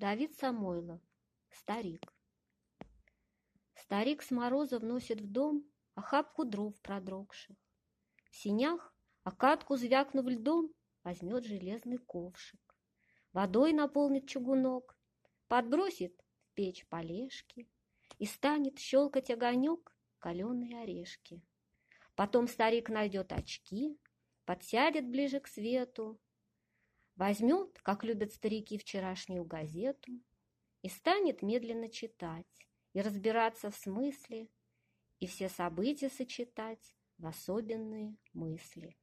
Давид Самойлов. Старик. Старик с мороза вносит в дом охапку дров продрогших. В синях, окатку звякнув льдом, возьмет железный ковшик. Водой наполнит чугунок, подбросит в печь полежки и станет щелкать огонек каленые орешки. Потом старик найдет очки, подсядет ближе к свету, возьмет, как любят старики, вчерашнюю газету и станет медленно читать и разбираться в смысле, и все события сочетать в особенные мысли.